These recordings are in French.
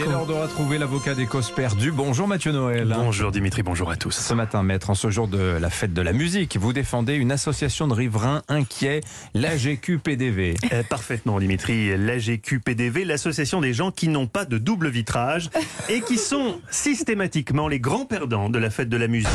Il est l'heure de retrouver l'avocat des causes perdues. Bonjour Mathieu Noël. Bonjour Dimitri, bonjour à tous. Ce matin, maître, en ce jour de la fête de la musique, vous défendez une association de riverains inquiets, l'AGQ-PDV. Euh, parfaitement Dimitri, l'AGQ-PDV, l'association des gens qui n'ont pas de double vitrage et qui sont systématiquement les grands perdants de la fête de la musique.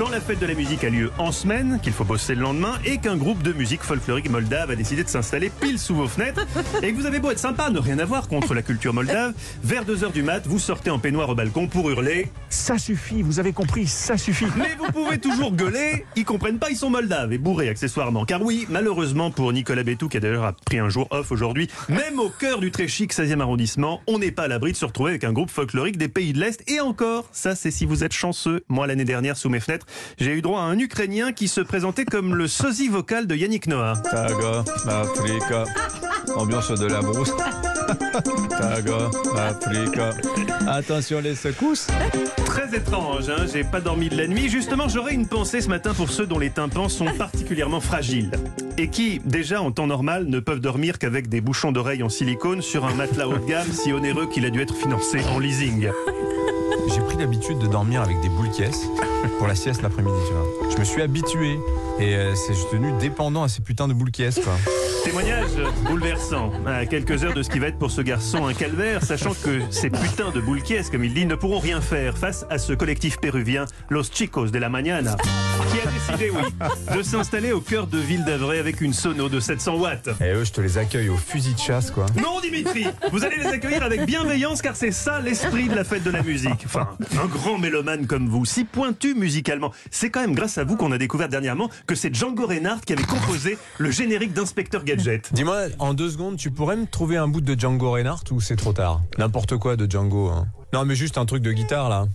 Quand la fête de la musique a lieu en semaine, qu'il faut bosser le lendemain, et qu'un groupe de musique folklorique moldave a décidé de s'installer pile sous vos fenêtres, et que vous avez beau être sympa, ne rien avoir contre la culture moldave, vers 2h du mat, vous sortez en peignoir au balcon pour hurler Ça suffit, vous avez compris, ça suffit. Mais vous pouvez toujours gueuler, ils comprennent pas, ils sont moldaves et bourrés accessoirement. Car oui, malheureusement pour Nicolas Bétou, qui a d'ailleurs pris un jour off aujourd'hui, même au cœur du très chic 16e arrondissement, on n'est pas à l'abri de se retrouver avec un groupe folklorique des pays de l'Est. Et encore, ça c'est si vous êtes chanceux. Moi l'année dernière, sous mes fenêtres, j'ai eu droit à un Ukrainien qui se présentait comme le sosie vocal de Yannick Noah. Taga, ambiance de la brousse. Taga. Attention les secousses. Très étrange, hein j'ai pas dormi de la nuit. Justement, j'aurais une pensée ce matin pour ceux dont les tympans sont particulièrement fragiles et qui, déjà en temps normal, ne peuvent dormir qu'avec des bouchons d'oreilles en silicone sur un matelas haut de gamme si onéreux qu'il a dû être financé en leasing. J'ai pris l'habitude de dormir avec des boules caisses pour la sieste l'après-midi, tu vois. Je me suis habitué et euh, c'est je suis devenu dépendant à ces putains de boules caisses, quoi. Témoignage bouleversant. À quelques heures de ce qui va être pour ce garçon un calvaire, sachant que ces putains de boules caisses, comme il dit, ne pourront rien faire face à ce collectif péruvien, Los Chicos de la Mañana, qui a décidé, oui, de s'installer au cœur de Ville d'Avray avec une sono de 700 watts. Et eux, je te les accueille au fusil de chasse, quoi. Non, Dimitri, vous allez les accueillir avec bienveillance car c'est ça l'esprit de la fête de la musique. Enfin, un grand mélomane comme vous, si pointu musicalement, c'est quand même grâce à vous qu'on a découvert dernièrement que c'est Django Reinhardt qui avait composé le générique d'Inspecteur Gadget. Dis-moi, en deux secondes, tu pourrais me trouver un bout de Django Reinhardt ou c'est trop tard? N'importe quoi de Django, hein. Non, mais juste un truc de guitare là.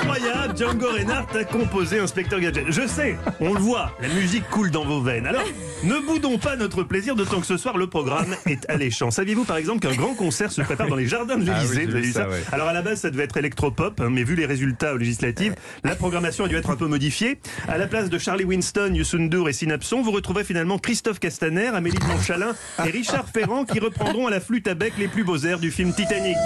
Incroyable, Django Reinhardt a composé Inspecteur Gadget. Je sais, on le voit, la musique coule dans vos veines. Alors, ne boudons pas notre plaisir, d'autant que ce soir, le programme est alléchant. Saviez-vous, par exemple, qu'un grand concert se prépare dans les jardins de Ah oui, l'Élysée ouais. Alors, à la base, ça devait être électropop, hein, mais vu les résultats aux législatives, la programmation a dû être un peu modifiée. À la place de Charlie Winston, Youssou N'Dour et Synapson, vous retrouverez finalement Christophe Castaner, Amélie de Montchalin et Richard Ferrand qui reprendront à la flûte à bec les plus beaux airs du film Titanic.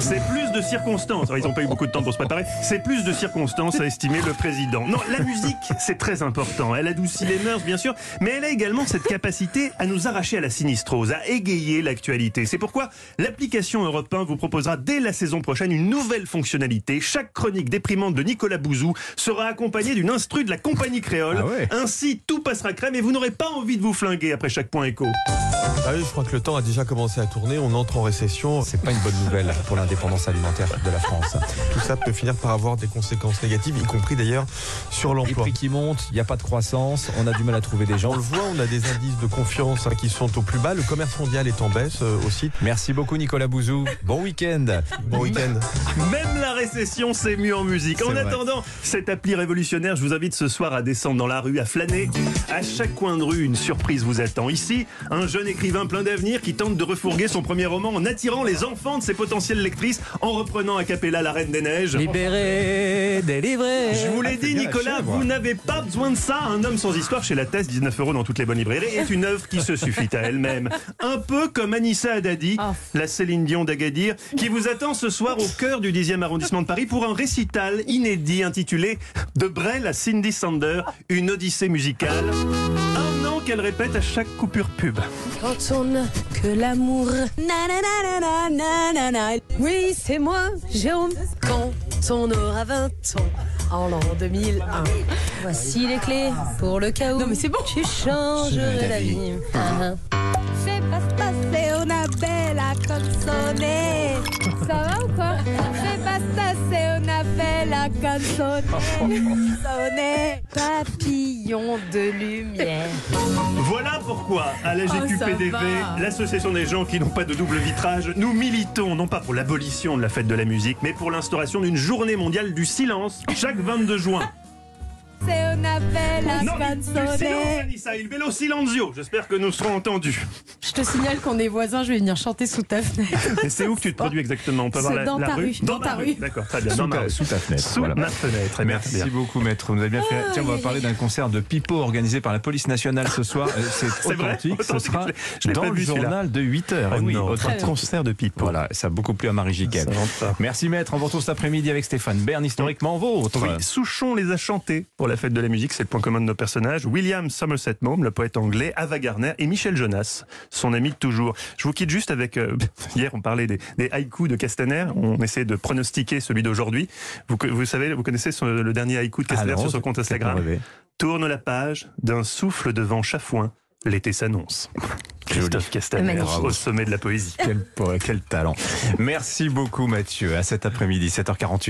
C'est plus de circonstances. Alors, ils n'ont pas eu beaucoup de temps pour se préparer. C'est plus de circonstances, a estimé le président. Non, la musique, c'est très important. Elle adoucit les mœurs, bien sûr, mais elle a également cette capacité à nous arracher à la sinistrose, à égayer l'actualité. C'est pourquoi l'application Europe 1 vous proposera dès la saison prochaine une nouvelle fonctionnalité. Chaque chronique déprimante de Nicolas Bouzou sera accompagnée d'une instru de la compagnie créole. Ah ouais. Ainsi, tout passera crème et vous n'aurez pas envie de vous flinguer après chaque point écho. Ah oui, je crois que le temps a déjà commencé à tourner, on entre en récession. C'est pas une bonne nouvelle pour l'indépendance alimentaire de la France. Tout ça peut finir par avoir des conséquences négatives, y compris d'ailleurs sur Les l'emploi. prix qui montent, il n'y a pas de croissance, on a du mal à trouver des On gens. le voit, on a des indices de confiance hein, qui sont au plus bas. Le commerce mondial est en baisse euh, aussi. Merci beaucoup Nicolas Bouzou. Bon week-end. Bon week-end. Même la récession, c'est mieux en musique. En vrai. attendant cette appli révolutionnaire, je vous invite ce soir à descendre dans la rue, à flâner. À chaque coin de rue, une surprise vous attend. Ici, un jeune écrivain plein d'avenir qui tente de refourguer son premier roman en attirant les enfants de ses potentielles lectrices en reprenant a cappella La Reine des Neiges. Libéré, délivré. Je vous l'ai dit, bien la Nicolas, vous n'avez pas besoin de ça. Un homme sans histoire chez La Thèse, 19 euros dans toutes les bonnes librairies, est une œuvre qui se suffit à elle-même. Un peu comme Anissa Haddadi, la Céline Dion d'Agadir, qui vous attend ce soir au cœur du 10e arrondissement de Paris pour un récital inédit intitulé De Brel à Cindy Sander, une odyssée musicale. Qu'elle répète à chaque coupure pub. Quand on n'a que l'amour. Na, na, na, na, na, na, na. Oui, c'est moi, Jérôme. Quand on aura 20 ans, en l'an 2001. Voici les clés pour le cas où. Non, mais c'est bon. Tu changerais la vie. Bella canzone. Canzone. Papillon de lumière. Voilà pourquoi, à la GQPDV, l'association des gens qui n'ont pas de double vitrage, nous militons non pas pour l'abolition de la fête de la musique, mais pour l'instauration d'une journée mondiale du silence chaque 22 juin. C'est una bella Non, du, du silence, canzone. Anissa, il silenzio. J'espère que nous serons entendus. Je te signale qu'on est voisins, je vais venir chanter sous ta fenêtre. Mais c'est où que tu te produis exactement On peut voir C'est la, dans la ta rue rue, dans ta rue. D'accord, très bien. Sous, Dans ta, rue. sous ta fenêtre. Sous voilà. ma fenêtre. Très bien, très Merci bien. beaucoup, maître. Vous avez bien fait. Tiens, on va parler d'un concert de pipeau organisé par la police nationale ce soir. Euh, C'est C'est vrai authentique. Ce Authentique, sera je dans le vu, journal de 8 heures. Oh Eh oui, authentique. concert de pipeau. Voilà, ça a beaucoup plu à Marie pas. Merci maître, on vous retrouve cet après-midi avec Stéphane Bern, historiquement vôtre. Oui, Souchon les a chantés pour la fête de la musique, c'est le point commun de nos personnages. William Somerset Maugham, le poète anglais, Ava Gardner et Michel Jonas, son ami de toujours. Je vous quitte juste avec, euh, hier on parlait des, des haïkus de Castaner, on essaie de pronostiquer celui d'aujourd'hui. Vous, vous savez, vous connaissez son- le dernier haïku de Castaner Alors, sur son compte Instagram. Tourne la page d'un souffle de vent chafouin, l'été s'annonce. Christophe Castaner, au sommet de la poésie. Quel, quel talent. Merci beaucoup Mathieu. À cet après-midi, 7h48.